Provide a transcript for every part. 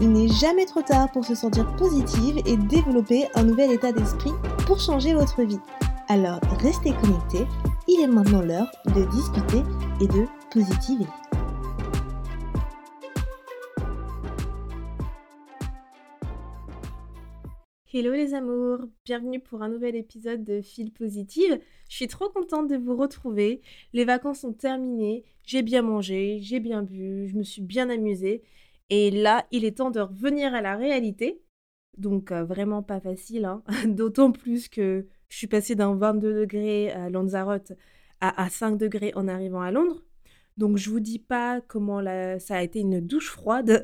Il n'est jamais trop tard pour se sentir positive et développer un nouvel état d'esprit pour changer votre vie. Alors restez connectés, il est maintenant l'heure de discuter et de positiver. Hello les amours, bienvenue pour un nouvel épisode de Fil Positive. Je suis trop contente de vous retrouver. Les vacances sont terminées, j'ai bien mangé, j'ai bien bu, je me suis bien amusée. Et là, il est temps de revenir à la réalité. Donc euh, vraiment pas facile, hein. d'autant plus que je suis passée d'un 22 degrés à Lanzarote à, 5 degrés en arrivant à Londres. Donc je vous dis pas comment ça a été une douche froide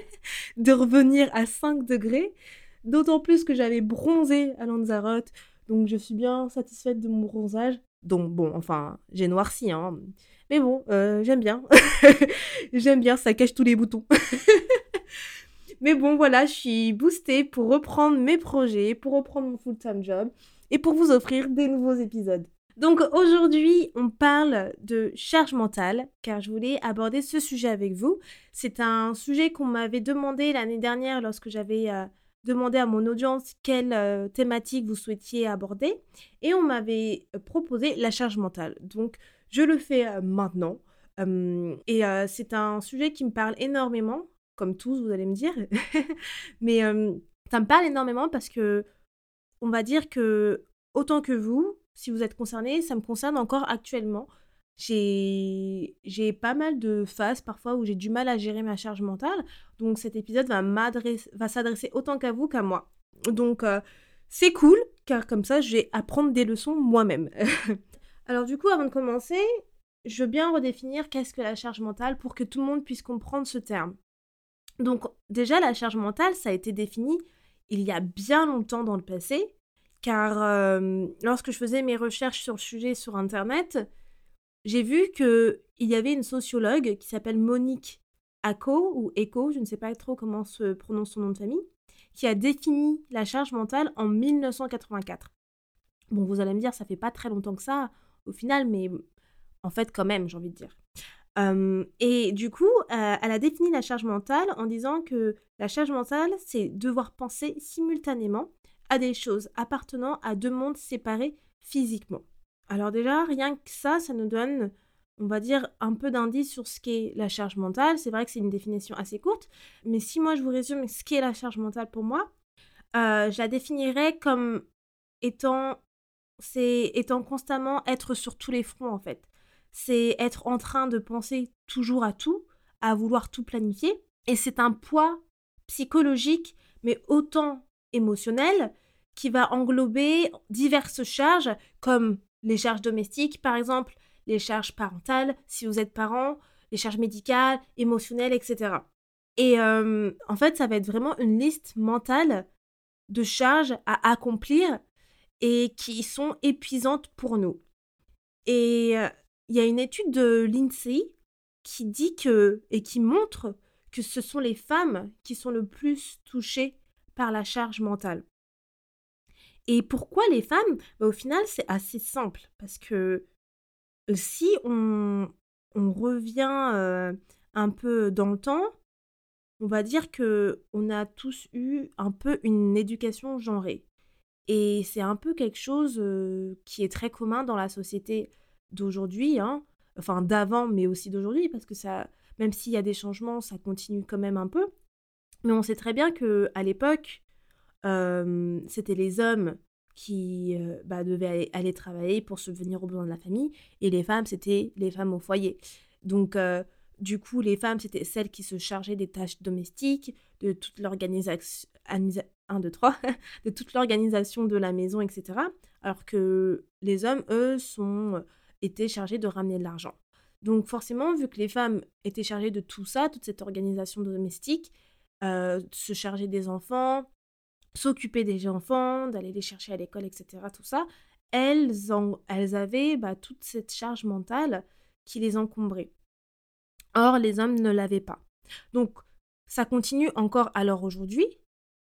de revenir à 5 degrés. D'autant plus que j'avais bronzé à Lanzarote. Donc je suis bien satisfaite de mon bronzage. Donc bon, enfin, j'ai noirci, hein. Mais bon, euh, j'aime bien. j'aime bien, ça cache tous les boutons. Mais bon, voilà, je suis boostée pour reprendre mes projets, pour reprendre mon full-time job et pour vous offrir des nouveaux épisodes. Donc aujourd'hui, on parle de charge mentale, car je voulais aborder ce sujet avec vous. C'est un sujet qu'on m'avait demandé l'année dernière lorsque j'avais euh, demandé à mon audience quelle euh, thématique vous souhaitiez aborder, et on m'avait proposé la charge mentale. Donc je le fais euh, maintenant. et c'est un sujet qui me parle énormément, comme tous, vous allez me dire. Mais ça me parle énormément parce que, on va dire que, autant que vous, si vous êtes concerné, ça me concerne encore actuellement. J'ai pas mal de phases parfois où j'ai du mal à gérer ma charge mentale. Donc cet épisode va, s'adresser autant qu'à vous qu'à moi. Donc c'est cool, car comme ça, je vais apprendre des leçons moi-même. Alors du coup, avant de commencer, je veux bien redéfinir qu'est-ce que la charge mentale pour que tout le monde puisse comprendre ce terme. Donc déjà, la charge mentale, ça a été défini il y a bien longtemps dans le passé, car euh, lorsque je faisais mes recherches sur le sujet sur Internet, j'ai vu qu'il y avait une sociologue qui s'appelle Monique Ako, ou Eco, je ne sais pas trop comment se prononce son nom de famille, qui a défini la charge mentale en 1984. Bon, vous allez me dire, ça fait pas très longtemps que ça, au final, mais en fait, quand même, j'ai envie de dire. et du coup, euh, elle a défini la charge mentale en disant que la charge mentale, c'est devoir penser simultanément à des choses appartenant à deux mondes séparés physiquement. Alors déjà, rien que ça, ça nous donne, on va dire, un peu d'indice sur ce qu'est la charge mentale. C'est vrai que c'est une définition assez courte, mais si moi je vous résume ce qu'est la charge mentale pour moi, euh, je la définirais comme étant c'est étant constamment être sur tous les fronts en fait. C'est être en train de penser toujours à tout, à vouloir tout planifier. Et c'est un poids psychologique, mais autant émotionnel, qui va englober diverses charges, comme les charges domestiques, par exemple, les charges parentales, si vous êtes parent, les charges médicales, émotionnelles, etc. Et euh, en fait, ça va être vraiment une liste mentale de charges à accomplir et qui sont épuisantes pour nous. Et euh, il y a une étude de l'INSEE qui dit que et qui montre que ce sont les femmes qui sont le plus touchées par la charge mentale. Et pourquoi les femmes bah, Au final, c'est assez simple parce que si on, revient euh, un peu dans le temps, on va dire que on a tous eu un peu une éducation genrée. Et c'est un peu quelque chose qui est très commun dans la société d'aujourd'hui, hein. enfin d'avant, mais aussi d'aujourd'hui, parce que ça, même s'il y a des changements, ça continue quand même un peu. Mais on sait très bien que à l'époque, c'était les hommes qui bah, devaient aller, travailler pour subvenir aux besoins de la famille, et les femmes, c'était les femmes au foyer. Donc, du coup, les femmes, c'était celles qui se chargeaient des tâches domestiques, de toute l'organisation, 1, 2, 3, de toute l'organisation de la maison, etc. Alors que les hommes, eux, sont, étaient chargés de ramener de l'argent. Donc forcément, vu que les femmes étaient chargées de tout ça, toute cette organisation domestique, se charger des enfants, s'occuper des enfants, d'aller les chercher à l'école, etc. Tout ça, elles, elles avaient bah, toute cette charge mentale qui les encombrait. Or, les hommes ne l'avaient pas. Donc, ça continue encore l'heure aujourd'hui,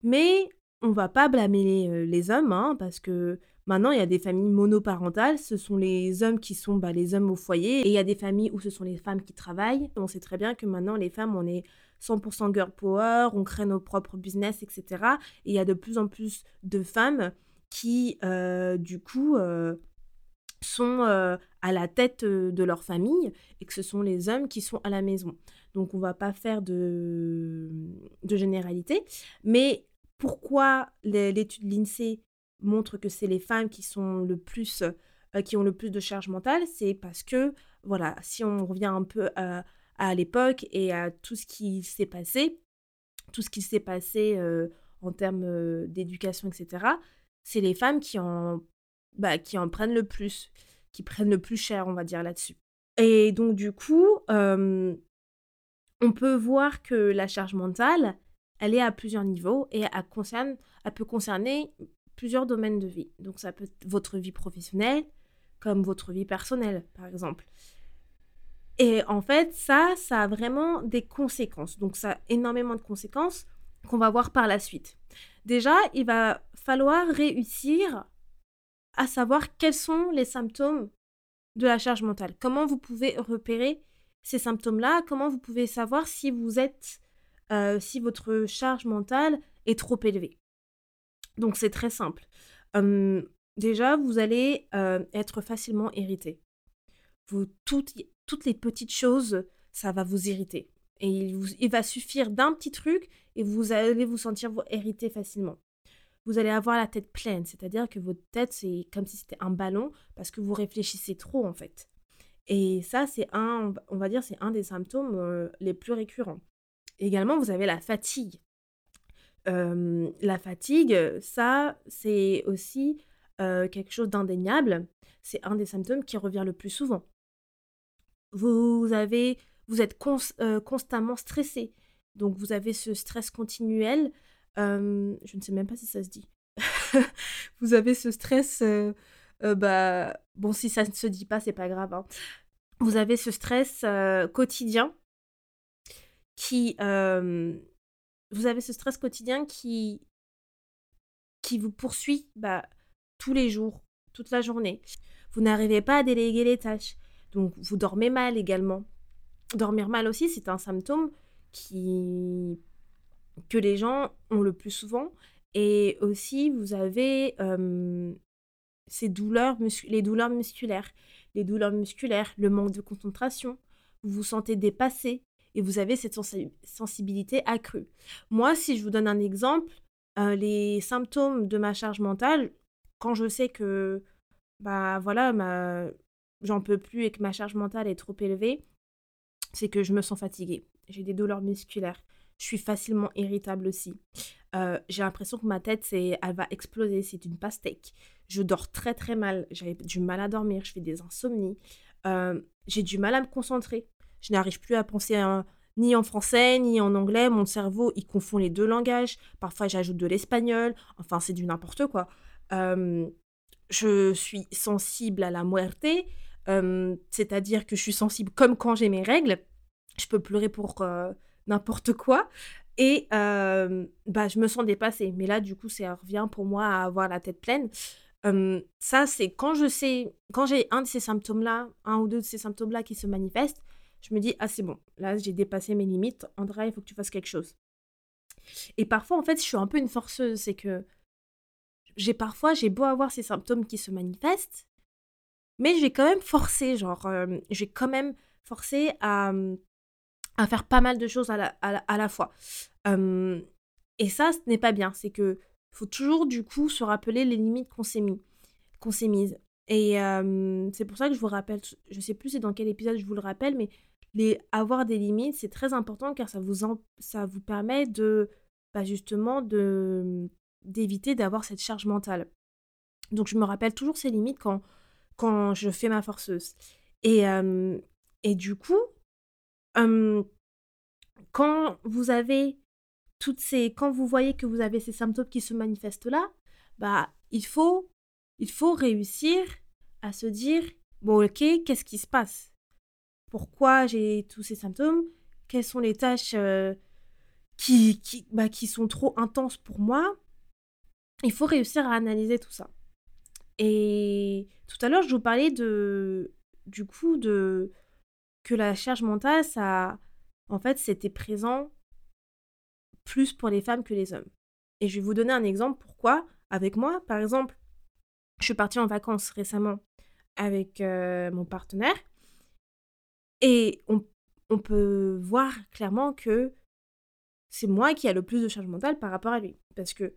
mais on va pas blâmer les, hommes, hein, parce que maintenant, il y a des familles monoparentales, ce sont les hommes qui sont bah, les hommes au foyer, et il y a des familles où ce sont les femmes qui travaillent. On sait très bien que maintenant, les femmes, on est 100% girl power, on crée nos propres business, etc. Et il y a de plus en plus de femmes qui, du coup, sont à la tête de leur famille et que ce sont les hommes qui sont à la maison. Donc on va pas faire de, de généralité. Mais pourquoi l'étude l'INSEE montre que c'est les femmes qui sont le plus qui ont le plus de charge mentale, c'est parce que voilà, si on revient un peu à, à l'époque et à tout ce qui s'est passé, tout ce qui s'est passé en termes d'éducation, etc., c'est les femmes qui en, bah, qui en prennent le plus, qui prennent le plus cher, on va dire, là-dessus. Et donc, du coup, on peut voir que la charge mentale, elle est à plusieurs niveaux et elle, concerne, elle peut concerner plusieurs domaines de vie. Donc, ça peut être votre vie professionnelle, comme votre vie personnelle, par exemple. Et en fait, ça, ça a vraiment des conséquences. Donc, ça a énormément de conséquences qu'on va voir par la suite. Déjà, il va falloir réussir à savoir quels sont les symptômes de la charge mentale. Comment vous pouvez repérer ces symptômes-là? Comment vous pouvez savoir si vous êtes, euh, si votre charge mentale est trop élevée? Donc, c'est très simple. déjà, vous allez euh, être facilement irrité. Vous, toutes, toutes les petites choses, ça va vous irriter. Et il, va suffire d'un petit truc et vous allez vous sentir irrité facilement. Vous allez avoir la tête pleine, c'est-à-dire que votre tête, c'est comme si c'était un ballon parce que vous réfléchissez trop en fait. Et ça, c'est un, on va dire, c'est un des symptômes euh, les plus récurrents. Également, vous avez la fatigue. Euh, la fatigue, ça, c'est aussi euh, quelque chose d'indéniable. C'est un des symptômes qui revient le plus souvent vous avez, vous êtes euh, constamment stressé. Donc vous avez ce stress continuel. Euh, je ne sais même pas si ça se dit. vous avez ce stress. Euh, bah bon, si ça ne se dit pas, c'est pas grave. Hein. Vous avez ce stress quotidien qui vous avez ce stress quotidien qui qui vous poursuit bah, tous les jours, toute la journée. Vous n'arrivez pas à déléguer les tâches. Donc vous dormez mal également. Dormir mal aussi, c'est un symptôme qui que les gens ont le plus souvent. Et aussi, vous avez ces douleurs, les douleurs musculaires. Les douleurs musculaires, le manque de concentration. Vous vous sentez dépassé et vous avez cette sensibilité accrue. Moi, si je vous donne un exemple, euh, les symptômes de ma charge mentale, quand je sais que bah voilà ma j'en peux plus et que ma charge mentale est trop élevée, c'est que je me sens fatiguée. J'ai des douleurs musculaires. Je suis facilement irritable aussi. Euh, j'ai l'impression que ma tête, c'est, elle va exploser. C'est une pastèque. Je dors très très mal. J'ai du mal à dormir. Je fais des insomnies. Euh, j'ai du mal à me concentrer. Je n'arrive plus à penser ni en français ni en anglais. Mon cerveau, il confond les deux langages. Parfois, j'ajoute de l'espagnol. Enfin, c'est du n'importe quoi. Euh, je suis sensible à la muerte c'est-à-dire que je suis sensible comme quand j'ai mes règles. Je peux pleurer pour n'importe quoi. Et bah, je me sens dépassée. Mais là, du coup, ça revient pour moi à avoir la tête pleine. ça, c'est quand je sais, quand j'ai un de ces symptômes-là, un ou deux de ces symptômes-là qui se manifestent, je me dis, ah, c'est bon, là, j'ai dépassé mes limites. Andrea, il faut que tu fasses quelque chose. Et parfois, en fait, je suis un peu une forceuse. C'est que j'ai parfois, j'ai beau avoir ces symptômes qui se manifestent, mais j'ai quand même forcé, genre, j'ai quand même forcé à, à, faire pas mal de choses à la, à la, fois. et ça, ce n'est pas bien. C'est que faut toujours, du coup, se rappeler les limites qu'on s'est mis, qu'on s'est mises. Et c'est pour ça que je vous rappelle, je sais plus c'est dans quel épisode je vous le rappelle, mais les, avoir des limites, c'est très important car ça vous, ça vous permet de, bah justement, de, d'éviter d'avoir cette charge mentale. Donc je me rappelle toujours ces limites quand quand je fais ma forceuse. Et, et du coup, quand vous avez toutes ces, quand vous voyez que vous avez ces symptômes qui se manifestent là, bah, il faut, il faut réussir à se dire, bon, ok, qu'est-ce qui se passe? Pourquoi j'ai tous ces symptômes? Quelles sont les tâches euh, qui, qui, bah, qui sont trop intenses pour moi? Il faut réussir à analyser tout ça. Et tout à l'heure, je vous parlais de, du coup, de que la charge mentale, ça, en fait, c'était présent plus pour les femmes que les hommes. Et je vais vous donner un exemple pourquoi avec moi. Par exemple, je suis partie en vacances récemment avec euh, mon partenaire et on, on, peut voir clairement que c'est moi qui a le plus de charge mentale par rapport à lui. Parce que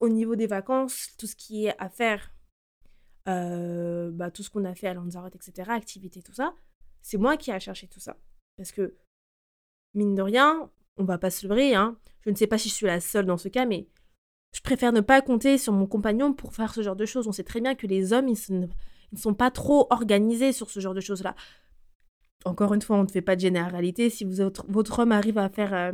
au niveau des vacances, tout ce qui est à faire, euh, bah, tout ce qu'on a fait à Lanzarote, etc., activités, tout ça, c'est moi qui a cherché tout ça. Parce que, mine de rien, on va pas se leurrer, hein. Je ne sais pas si je suis la seule dans ce cas, mais je préfère ne pas compter sur mon compagnon pour faire ce genre de choses. On sait très bien que les hommes, ils, ne sont pas trop organisés sur ce genre de choses-là. Encore une fois, on ne fait pas de généralité. Si votre homme arrive à faire euh,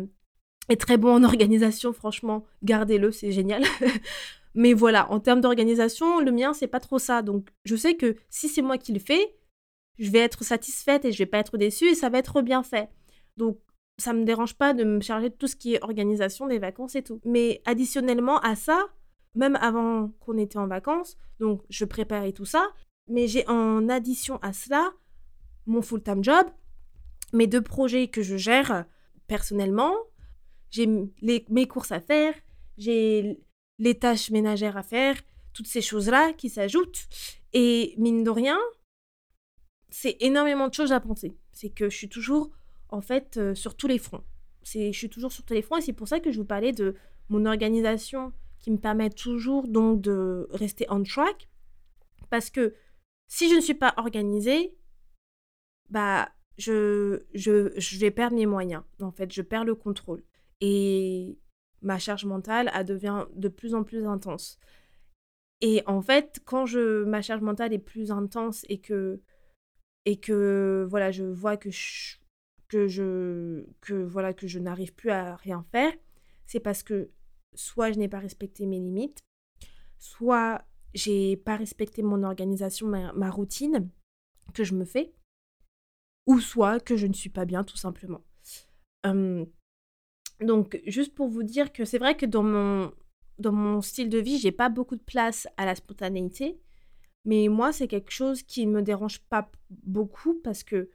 est très bon en organisation, franchement, gardez-le, c'est génial. Mais voilà, en termes d'organisation, le mien, c'est pas trop ça. Donc, je sais que si c'est moi qui le fais, je vais être satisfaite et je vais pas être déçue et ça va être bien fait. Donc, ça me dérange pas de me charger de tout ce qui est organisation des vacances et tout. Mais additionnellement à ça, même avant qu'on était en vacances, donc je préparais tout ça, mais j'ai en addition à cela mon full-time job, mes deux projets que je gère personnellement, j'ai mes courses à faire, j'ai les tâches ménagères à faire, toutes ces choses-là qui s'ajoutent. Et mine de rien, c'est énormément de choses à penser. C'est que je suis toujours en fait, euh, sur tous les fronts. Je suis toujours sur tous les fronts et c'est pour ça que je vous parlais de mon organisation qui me permet toujours donc de rester on track. Parce que si je ne suis pas organisée, bah, je, je, je vais perdre mes moyens. En fait, je perds le contrôle. Et ma charge mentale, elle devient de plus en plus intense. Et en fait, quand je, ma charge mentale est plus intense et que, et que voilà, je vois que je, que je, que, voilà, que je n'arrive plus à rien faire, c'est parce que soit je n'ai pas respecté mes limites, soit j'ai pas respecté mon organisation, ma, routine que je me fais, ou soit que je ne suis pas bien tout simplement. Donc juste pour vous dire que c'est vrai que dans mon, dans mon style de vie, j'ai pas beaucoup de place à la spontanéité, mais moi c'est quelque chose qui ne me dérange pas beaucoup parce que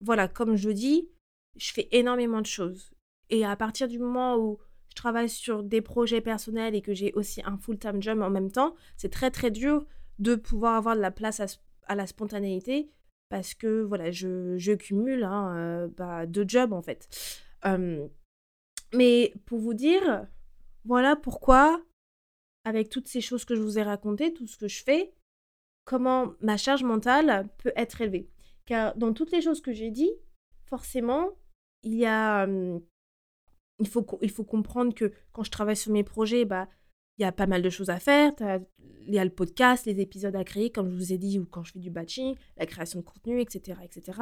voilà, comme je dis, je fais énormément de choses. Et à partir du moment où je travaille sur des projets personnels et que j'ai aussi un full-time job en même temps, c'est très très dur de pouvoir avoir de la place à, la spontanéité parce que voilà, je, je cumule hein, euh, bah, deux jobs en fait. Mais pour vous dire, voilà pourquoi, avec toutes ces choses que je vous ai racontées, tout ce que je fais, comment ma charge mentale peut être élevée. Car dans toutes les choses que j'ai dit, forcément, il y a. il, faut, il faut comprendre que quand je travaille sur mes projets, bah, il y a pas mal de choses à faire. Il y a le podcast, les épisodes à créer, comme je vous ai dit, ou quand je fais du batching, la création de contenu, etc. etc.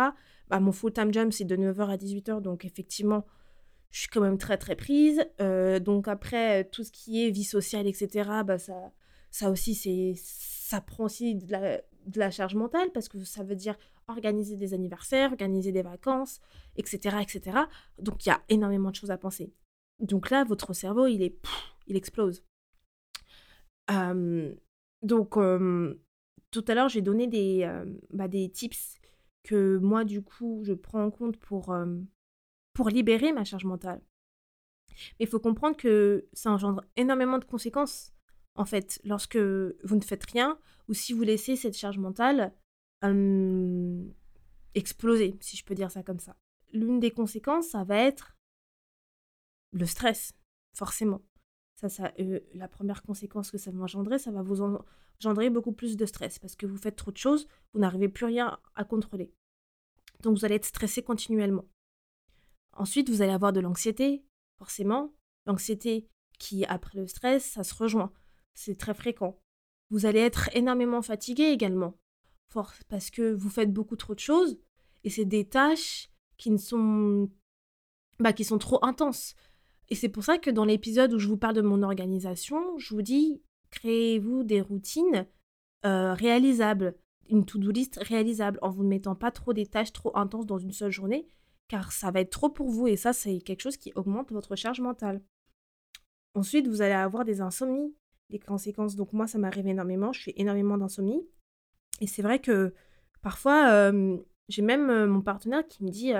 Bah, mon full-time job, c'est de 9h à 18h, donc effectivement, je suis quand même très très prise. donc après, tout ce qui est vie sociale, etc., bah, ça, ça aussi, ça prend aussi de la, de la charge mentale, parce que ça veut dire organiser des anniversaires, organiser des vacances, etc. etc. Donc il y a énormément de choses à penser. Donc là, votre cerveau, il est, il explose. donc tout à l'heure, j'ai donné des, bah, des tips que moi, du coup, je prends en compte pour, pour libérer ma charge mentale. Mais il faut comprendre que ça engendre énormément de conséquences, en fait, lorsque vous ne faites rien ou si vous laissez cette charge mentale exploser, si je peux dire ça comme ça. L'une des conséquences, ça va être le stress, forcément. Ça, ça, euh, la première conséquence que ça va engendrer, ça va vous engendrer beaucoup plus de stress parce que vous faites trop de choses, vous n'arrivez plus rien à contrôler. Donc vous allez être stressé continuellement. Ensuite, vous allez avoir de l'anxiété, forcément. L'anxiété qui, après le stress, ça se rejoint. C'est très fréquent. Vous allez être énormément fatigué également parce que vous faites beaucoup trop de choses et c'est des tâches qui ne sont bah, qui sont trop intenses. Et c'est pour ça que dans l'épisode où je vous parle de mon organisation, je vous dis créez-vous des routines euh, réalisables, une to-do list réalisable en vous ne mettant pas trop des tâches trop intenses dans une seule journée, car ça va être trop pour vous et ça, c'est quelque chose qui augmente votre charge mentale. Ensuite, vous allez avoir des insomnies, des conséquences. Donc moi, ça m'arrive énormément, je fais énormément d'insomnie. Et c'est vrai que parfois, euh, j'ai même euh, mon partenaire qui me dit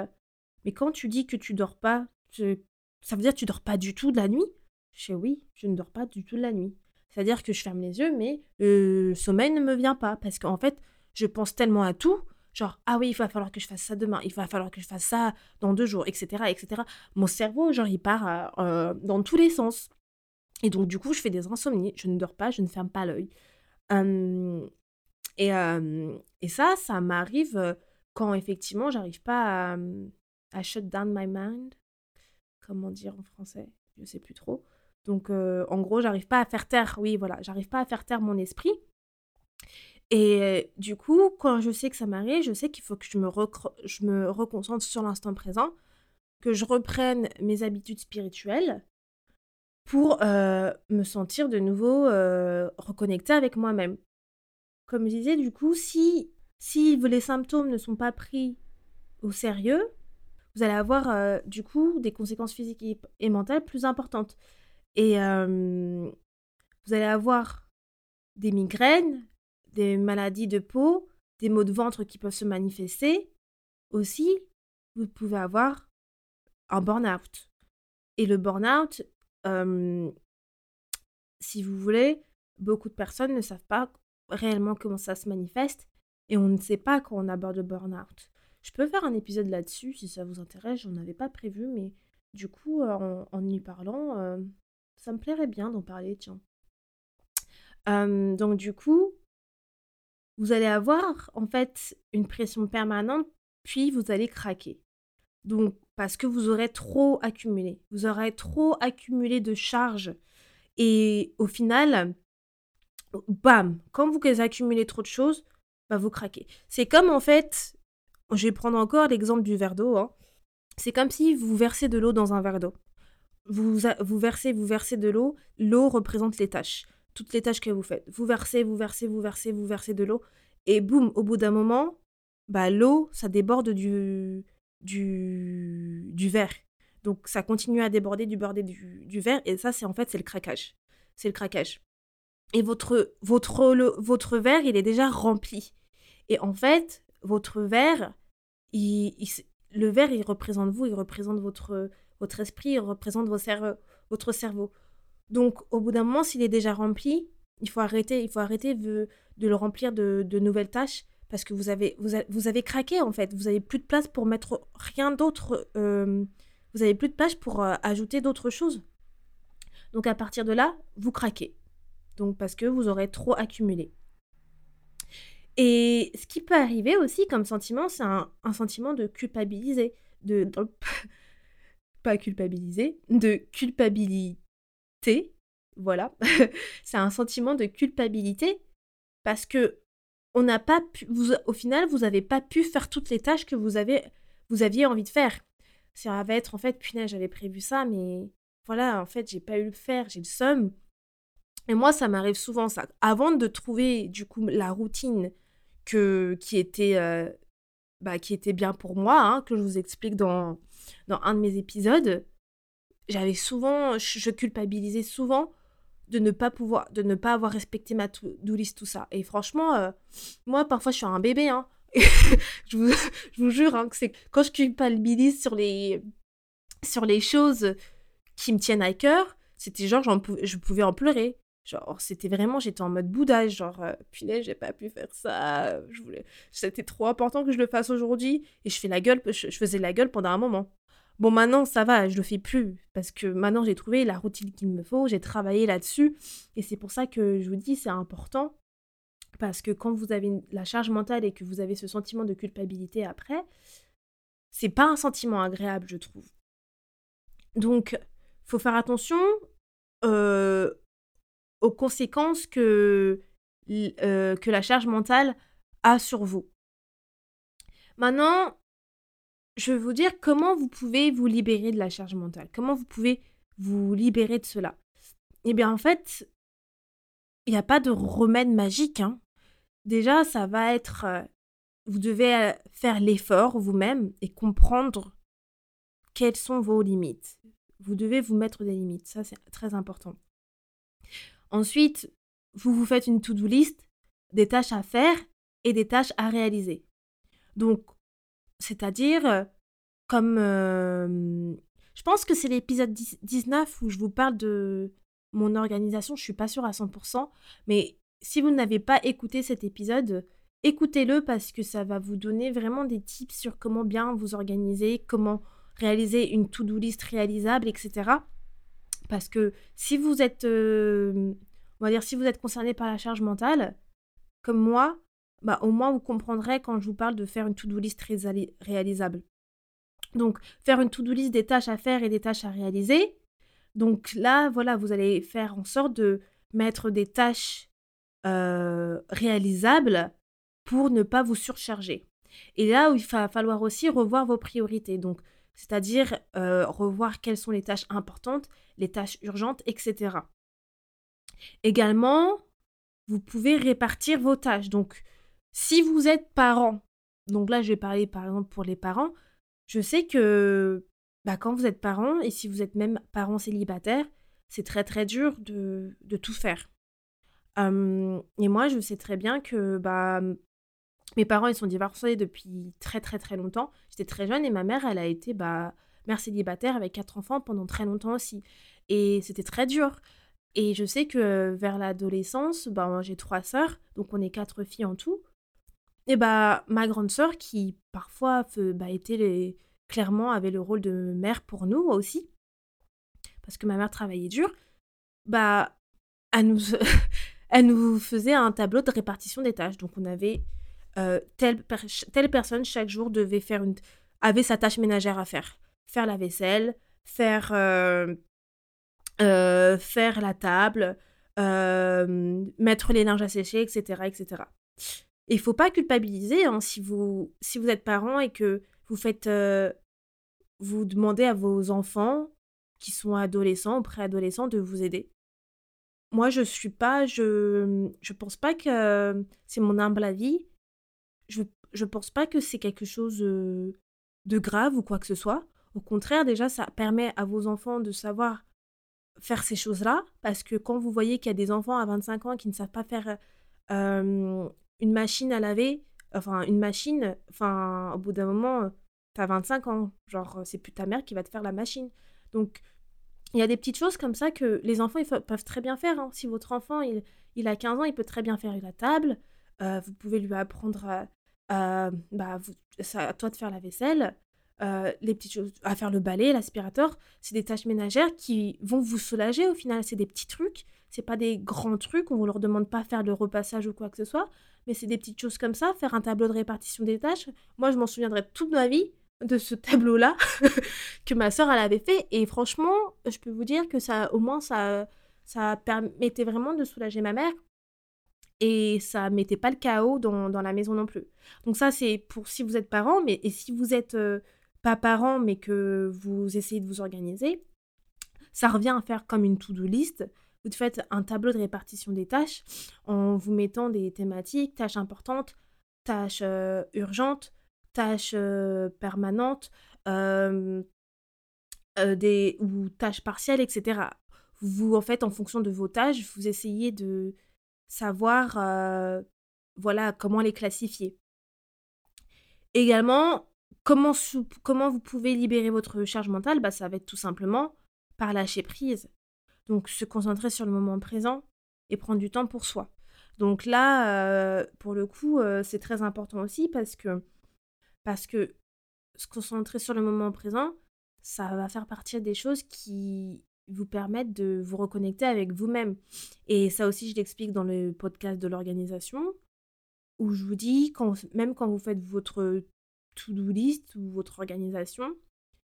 Mais quand tu dis que tu dors pas, ça veut dire que tu dors pas du tout de la nuit? Je dis Oui, je ne dors pas du tout de la nuit. C'est-à-dire que je ferme les yeux, mais le sommeil ne me vient pas. Parce qu'en fait, je pense tellement à tout. Genre, ah oui, il va falloir que je fasse ça demain, il va falloir que je fasse ça dans deux jours, etc. etc. Mon cerveau, genre, il part euh, dans tous les sens. Et donc, du coup, je fais des insomnies. Je ne dors pas, je ne ferme pas l'œil. et, et ça, ça m'arrive euh, quand effectivement, j'arrive pas à, à shut down my mind comment dire en français, je sais plus trop. Donc euh, en gros, j'arrive pas à faire taire, oui voilà, j'arrive pas à faire taire mon esprit. Et euh, du coup, quand je sais que ça m'arrive, je sais qu'il faut que je me, je me reconcentre sur l'instant présent, que je reprenne mes habitudes spirituelles pour euh, me sentir de nouveau reconnectée avec moi-même. Comme je disais, du coup, si, si les symptômes ne sont pas pris au sérieux, vous allez avoir euh, du coup des conséquences physiques et, mentales plus importantes. Et vous allez avoir des migraines, des maladies de peau, des maux de ventre qui peuvent se manifester. Aussi, vous pouvez avoir un burn-out. Et le burn-out, si vous voulez, beaucoup de personnes ne savent pas réellement comment ça se manifeste et on ne sait pas quand on aborde le burn-out. Je peux faire un épisode là-dessus si ça vous intéresse, j'en avais pas prévu, mais du coup, euh, en, y parlant, euh, ça me plairait bien d'en parler, tiens. donc du coup, vous allez avoir en fait une pression permanente, puis vous allez craquer. Donc, parce que vous aurez trop accumulé. Vous aurez trop accumulé de charges. Et au final, bam, quand vous accumulez trop de choses, bah vous craquez. C'est comme en fait, je vais prendre encore l'exemple du verre d'eau. Hein. C'est comme si vous versez de l'eau dans un verre d'eau. Vous, vous versez, vous versez de l'eau. L'eau représente les tâches. Toutes les tâches que vous faites. Vous versez, vous versez, vous versez, vous versez de l'eau. Et boum, au bout d'un moment, bah, l'eau, ça déborde du, du, du verre. Donc ça continue à déborder, du bordé du, du verre. Et ça, c'est en fait, c'est le craquage. C'est le craquage. Et votre, votre, votre verre, il est déjà rempli. Et en fait, votre verre, le verre, il représente vous, il représente votre, votre esprit, il représente votre cerveau. Donc, au bout d'un moment, s'il est déjà rempli, il faut arrêter, il faut arrêter de, le remplir de, nouvelles tâches parce que vous avez, vous, avez, craqué en fait. Vous n'avez plus de place pour mettre rien d'autre. Euh, vous n'avez plus de place pour euh, ajouter d'autres choses. Donc, à partir de là, vous craquez. Donc, parce que vous aurez trop accumulé. Et ce qui peut arriver aussi comme sentiment, c'est un, sentiment de culpabiliser, de, pas culpabiliser, de culpabilité. Voilà, c'est un sentiment de culpabilité parce que on n'a pas pu, vous, au final, vous n'avez pas pu faire toutes les tâches que vous avez, vous aviez envie de faire. Ça va être en fait, punaise, j'avais prévu ça, mais voilà, en fait, j'ai pas eu le faire, j'ai le somme. Et moi, ça m'arrive souvent ça. Avant de trouver du coup la routine que, qui, était, euh, bah, qui était bien pour moi, hein, que je vous explique dans, dans un de mes épisodes, j'avais souvent, je culpabilisais souvent de ne pas pouvoir, de ne pas avoir respecté ma to-do tout ça. Et franchement, euh, moi, parfois, je suis un bébé, hein. je, vous, je, vous, jure hein, que c'est quand je culpabilise sur les, sur les choses qui me tiennent à cœur, c'était genre, je pouvais en pleurer. Genre, c'était vraiment, j'étais en mode boudage, genre, euh, punaise, j'ai pas pu faire ça, je voulais... c'était trop important que je le fasse aujourd'hui, et je fais la gueule, je, faisais la gueule pendant un moment. Bon, maintenant, ça va, je le fais plus, parce que maintenant, j'ai trouvé la routine qu'il me faut, j'ai travaillé là-dessus, et c'est pour ça que je vous dis, c'est important, parce que quand vous avez la charge mentale et que vous avez ce sentiment de culpabilité après, c'est pas un sentiment agréable, je trouve. Donc, faut faire attention euh, aux conséquences que, euh, que la charge mentale a sur vous. Maintenant, je vais vous dire comment vous pouvez vous libérer de la charge mentale, comment vous pouvez vous libérer de cela Eh bien, en fait, il n'y a pas de remède magique. Hein. Déjà, ça va être... Euh, vous devez euh, faire l'effort vous-même et comprendre quelles sont vos limites. Vous devez vous mettre des limites. Ça, c'est très important. Ensuite, vous vous faites une to-do list des tâches à faire et des tâches à réaliser. Donc, c'est-à-dire, euh, comme... je pense que c'est l'épisode 19 où je vous parle de mon organisation, je suis pas sûre à 100%, mais si vous n'avez pas écouté cet épisode, écoutez-le parce que ça va vous donner vraiment des tips sur comment bien vous organiser, comment réaliser une to-do list réalisable, etc. Parce que si vous êtes, on va dire, si vous êtes concerné par la charge mentale, comme moi, bah, au moins vous comprendrez quand je vous parle de faire une to-do list réalisable. Donc, faire une to-do list des tâches à faire et des tâches à réaliser. Donc là, voilà, vous allez faire en sorte de mettre des tâches euh, réalisables pour ne pas vous surcharger. Et là il va falloir aussi revoir vos priorités. Donc, c'est-à-dire euh, revoir quelles sont les tâches importantes, les tâches urgentes, etc. Également, vous pouvez répartir vos tâches. Donc, si vous êtes parent, donc là, je vais parler par exemple pour les parents, je sais que bah, quand vous êtes parent, et si vous êtes même parent célibataire, c'est très très dur de, tout faire. et moi, je sais très bien que bah, mes parents, ils sont divorcés depuis très très très longtemps. J'étais très jeune et ma mère, elle a été bah, mère célibataire avec quatre enfants pendant très longtemps aussi. Et c'était très dur. Et je sais que vers l'adolescence, bah, j'ai trois sœurs, donc on est quatre filles en tout. Et bah ma grande sœur, qui parfois bah, était clairement avait le rôle de mère pour nous aussi, parce que ma mère travaillait dur, bah elle nous, elle faisait un tableau de répartition des tâches. Donc on avait euh, telle, personne chaque jour devait faire avait sa tâche ménagère à faire, faire la vaisselle, faire euh, euh, la table, mettre les linges à sécher, etc. etc. il faut pas culpabiliser hein, si, vous, si vous êtes parent et que vous faites... Euh, vous demandez à vos enfants qui sont adolescents ou préadolescents de vous aider. Moi, je suis pas... Je, je pense pas que... C'est mon humble avis. Je, je pense pas que c'est quelque chose de grave ou quoi que ce soit. Au contraire, déjà, ça permet à vos enfants de savoir faire ces choses-là, parce que quand vous voyez qu'il y a des enfants à 25 ans qui ne savent pas faire une machine à laver, enfin une machine, enfin au bout d'un moment, t'as 25 ans, genre c'est plus ta mère qui va te faire la machine. Donc il y a des petites choses comme ça que les enfants ils peuvent très bien faire. Hein. Si votre enfant il, a 15 ans, il peut très bien faire la table, vous pouvez lui apprendre à, bah, à toi de faire la vaisselle, euh, les petites choses, à faire le balai, l'aspirateur, c'est des tâches ménagères qui vont vous soulager au final. C'est des petits trucs, c'est pas des grands trucs, on ne leur demande pas faire le repassage ou quoi que ce soit, mais c'est des petites choses comme ça, faire un tableau de répartition des tâches. Moi, je m'en souviendrai toute ma vie de ce tableau-là que ma soeur elle avait fait et franchement, je peux vous dire que ça au moins ça ça permettait vraiment de soulager ma mère et ça mettait pas le chaos dans, la maison non plus. Donc ça c'est pour si vous êtes parent mais et si vous êtes euh, pas par an, mais que vous essayez de vous organiser, ça revient à faire comme une to-do list. Vous faites un tableau de répartition des tâches en vous mettant des thématiques, tâches importantes, tâches euh, urgentes, tâches euh, permanentes, euh, ou tâches partielles, etc. Vous, en fait, en fonction de vos tâches, vous essayez de savoir comment les classifier. Également, Comment, comment vous pouvez libérer votre charge mentale? Bah, Ça va être tout simplement par lâcher prise. Donc se concentrer sur le moment présent et prendre du temps pour soi. Donc là, euh, pour le coup, euh, c'est très important aussi parce que, parce que se concentrer sur le moment présent, ça va faire partie des choses qui vous permettent de vous reconnecter avec vous-même. Et ça aussi, je l'explique dans le podcast de l'organisation, où je vous dis, quand, même quand vous faites votre to-do list ou votre organisation,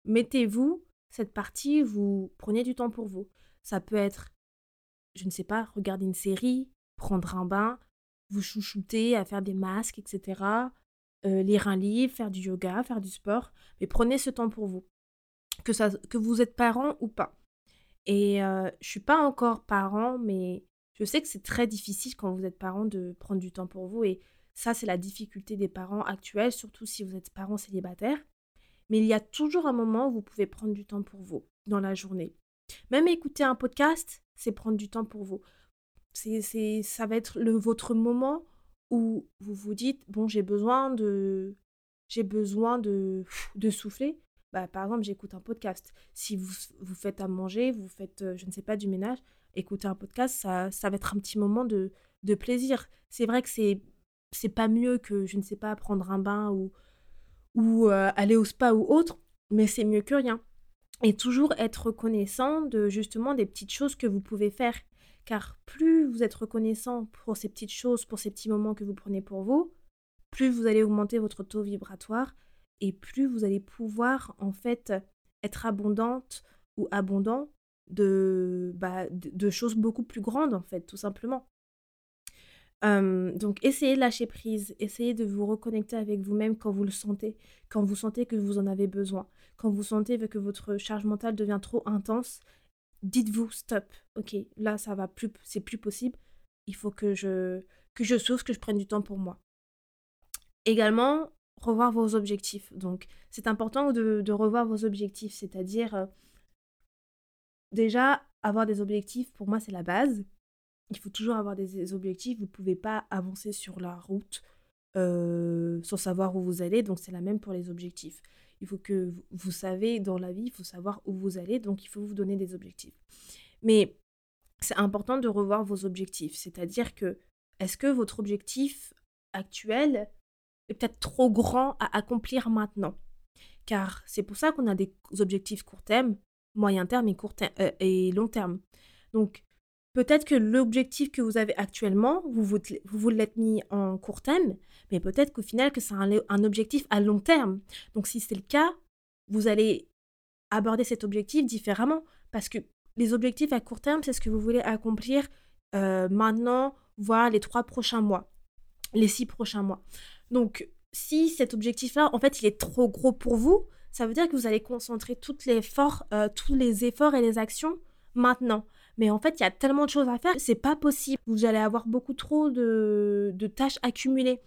mettez-vous cette partie, vous prenez du temps pour vous. Ça peut être, je ne sais pas, regarder une série, prendre un bain, vous chouchouter à faire des masques, etc. Euh, lire un livre, faire du yoga, faire du sport. Mais prenez ce temps pour vous. Que, ça, que vous êtes parent ou pas. Et je je suis pas encore parent, mais je sais que c'est très difficile quand vous êtes parent de prendre du temps pour vous. Et ça, c'est la difficulté des parents actuels, surtout si vous êtes parent célibataire. Mais il y a toujours un moment où vous pouvez prendre du temps pour vous dans la journée. Même écouter un podcast, c'est prendre du temps pour vous. C'est, ça va être le, votre moment où vous vous dites, bon, j'ai besoin de, j'ai besoin de, de souffler. Bah, par exemple, j'écoute un podcast. Si vous, vous faites à manger, vous faites, euh, je ne sais pas, du ménage, écouter un podcast, ça, ça va être un petit moment de, de plaisir. C'est vrai que c'est, c'est pas mieux que, je ne sais pas, prendre un bain ou, ou euh, aller au spa ou autre, mais c'est mieux que rien. Et toujours être reconnaissant de justement des petites choses que vous pouvez faire. Car plus vous êtes reconnaissant pour ces petites choses, pour ces petits moments que vous prenez pour vous, plus vous allez augmenter votre taux vibratoire et plus vous allez pouvoir en fait être abondante ou abondant de, bah, de, choses beaucoup plus grandes en fait, tout simplement. donc essayez de lâcher prise, essayez de vous reconnecter avec vous-même quand vous le sentez, quand vous sentez que vous en avez besoin, quand vous sentez que votre charge mentale devient trop intense, dites-vous stop, ok, là ça va plus, c'est plus possible, il faut que je, que je que je prenne du temps pour moi. Également, revoir vos objectifs. Donc, c'est important de, revoir vos objectifs, c'est-à-dire euh, déjà avoir des objectifs. Pour moi, c'est la base. Il faut toujours avoir des, objectifs. Vous ne pouvez pas avancer sur la route euh, sans savoir où vous allez. Donc, c'est la même pour les objectifs. Il faut que vous, savez dans la vie, il faut savoir où vous allez. Donc, il faut vous donner des objectifs. Mais c'est important de revoir vos objectifs. C'est-à-dire que est-ce que votre objectif actuel est peut-être trop grand à accomplir maintenant? Car c'est pour ça qu'on a des objectifs court terme, moyen terme et, court euh, et long terme. Donc, peut-être que l'objectif que vous avez actuellement, vous vous, vous, l'êtes mis en court terme, mais peut-être qu'au final, que c'est un, objectif à long terme. Donc, si c'est le cas, vous allez aborder cet objectif différemment. Parce que les objectifs à court terme, c'est ce que vous voulez accomplir euh, maintenant, voire les trois prochains mois, les six prochains mois. Donc, si cet objectif-là, en fait, il est trop gros pour vous, ça veut dire que vous allez concentrer toutes les efforts, euh, tous les efforts et les actions maintenant. Mais en fait, il y a tellement de choses à faire, c'est pas possible. Vous allez avoir beaucoup trop de, tâches accumulées.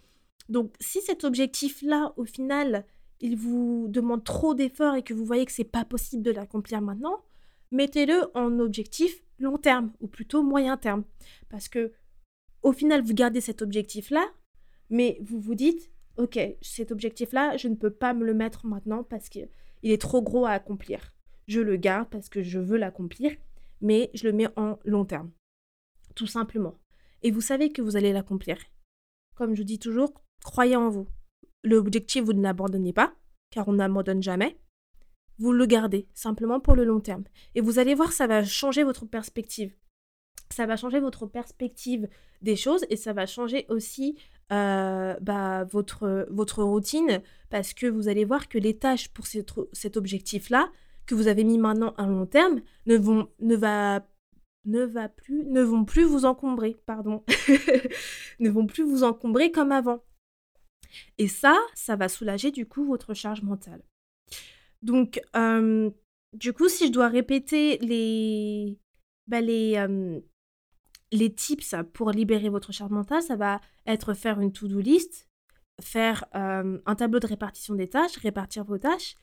Donc, si cet objectif-là, au final, il vous demande trop d'efforts et que vous voyez que c'est pas possible de l'accomplir maintenant, mettez-le en objectif long terme ou plutôt moyen terme. Parce que au final, vous gardez cet objectif-là, mais vous vous dites, ok, cet objectif-là, je ne peux pas me le mettre maintenant parce qu'il est trop gros à accomplir. Je le garde parce que je veux l'accomplir, mais je le mets en long terme. Tout simplement. Et vous savez que vous allez l'accomplir. Comme je dis toujours, croyez en vous. L'objectif, vous ne l'abandonnez pas, car on n'abandonne jamais. Vous le gardez, simplement pour le long terme. Et vous allez voir, ça va changer votre perspective. Ça va changer votre perspective des choses et ça va changer aussi euh, bah, votre, votre routine parce que vous allez voir que les tâches pour cet objectif-là, que vous avez mis maintenant à long terme, ne vont, ne va, ne va plus, ne vont plus vous encombrer, pardon, ne vont plus vous encombrer comme avant. Et ça, ça va soulager du coup votre charge mentale. Donc, euh, du coup, si je dois répéter les, bah, les, euh, les tips pour libérer votre charge mentale, ça va être faire une to-do list, faire euh, un tableau de répartition des tâches, répartir vos tâches,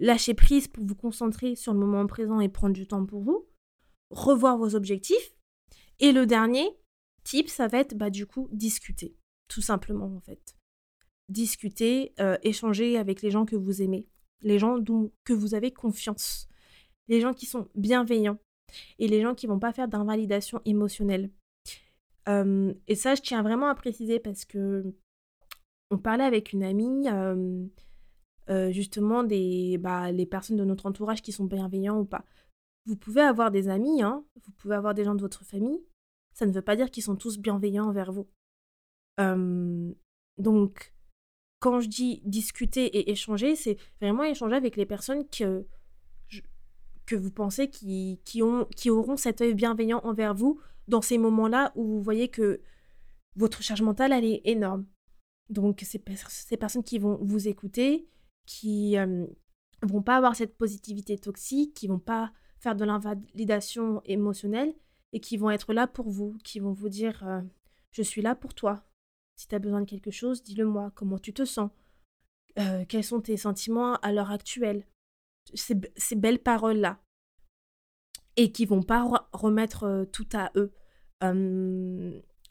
lâcher prise pour vous concentrer sur le moment présent et prendre du temps pour vous, revoir vos objectifs. Et le dernier tip, ça va être bah, du coup discuter, tout simplement en fait. Discuter, euh, échanger avec les gens que vous aimez, les gens dont que vous avez confiance, les gens qui sont bienveillants, et les gens qui vont pas faire d'invalidation émotionnelle. et ça, je tiens vraiment à préciser parce que on parlait avec une amie justement des bah, les personnes de notre entourage qui sont bienveillants ou pas. Vous pouvez avoir des amis, hein, vous pouvez avoir des gens de votre famille. Ça ne veut pas dire qu'ils sont tous bienveillants envers vous. donc, quand je dis discuter et échanger, c'est vraiment échanger avec les personnes que, que vous pensez qui, qui, ont, qui auront cet œil bienveillant envers vous dans ces moments-là où vous voyez que votre charge mentale, elle est énorme. Donc, ces personnes qui vont vous écouter, qui ne vont pas avoir cette positivité toxique, qui vont pas faire de l'invalidation émotionnelle et qui vont être là pour vous, qui vont vous dire euh, je suis là pour toi. Si tu as besoin de quelque chose, dis-le moi, comment tu te sens, euh, quels sont tes sentiments à l'heure actuelle. Ces, belles paroles-là. Et qui vont pas remettre euh, tout à eux.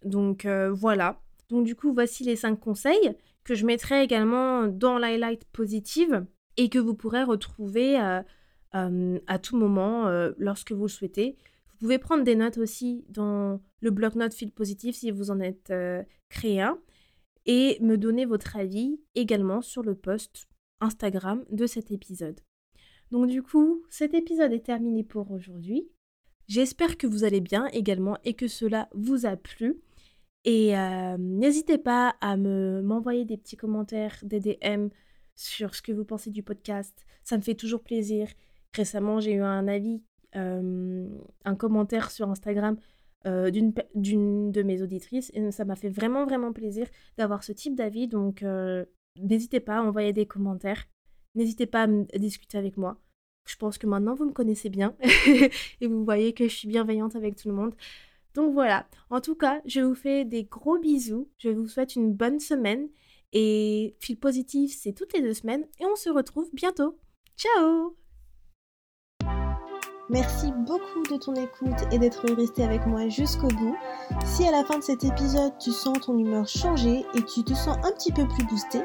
donc voilà. Donc du coup, voici les cinq conseils que je mettrai également dans l'highlight positive et que vous pourrez retrouver à tout moment lorsque vous le souhaitez. Vous pouvez prendre des notes aussi dans le bloc-notes fil positif si vous en êtes euh, créé un et me donner votre avis également sur le post Instagram de cet épisode. Donc du coup, cet épisode est terminé pour aujourd'hui. J'espère que vous allez bien également et que cela vous a plu. Et euh, n'hésitez pas à me m'envoyer des petits commentaires, des DM sur ce que vous pensez du podcast. Ça me fait toujours plaisir. Récemment, j'ai eu un avis un commentaire sur Instagram d'une de mes auditrices et ça m'a fait vraiment vraiment plaisir d'avoir ce type d'avis donc n'hésitez pas à envoyer des commentaires n'hésitez pas à, discuter avec moi je pense que maintenant vous me connaissez bien et vous voyez que je suis bienveillante avec tout le monde donc voilà. En tout cas je vous fais des gros bisous. Je vous souhaite une bonne semaine et fil positif c'est toutes les deux semaines et on se retrouve bientôt. Ciao! Merci beaucoup de ton écoute et d'être resté avec moi jusqu'au bout. Si à la fin de cet épisode tu sens ton humeur changer et tu te sens un petit peu plus boosté,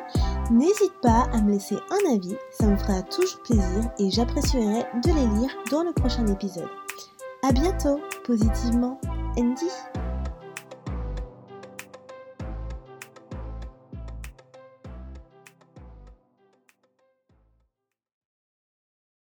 n'hésite pas à me laisser un avis, ça me fera toujours plaisir et j'apprécierai de les lire dans le prochain épisode. A bientôt, positivement, 恩基。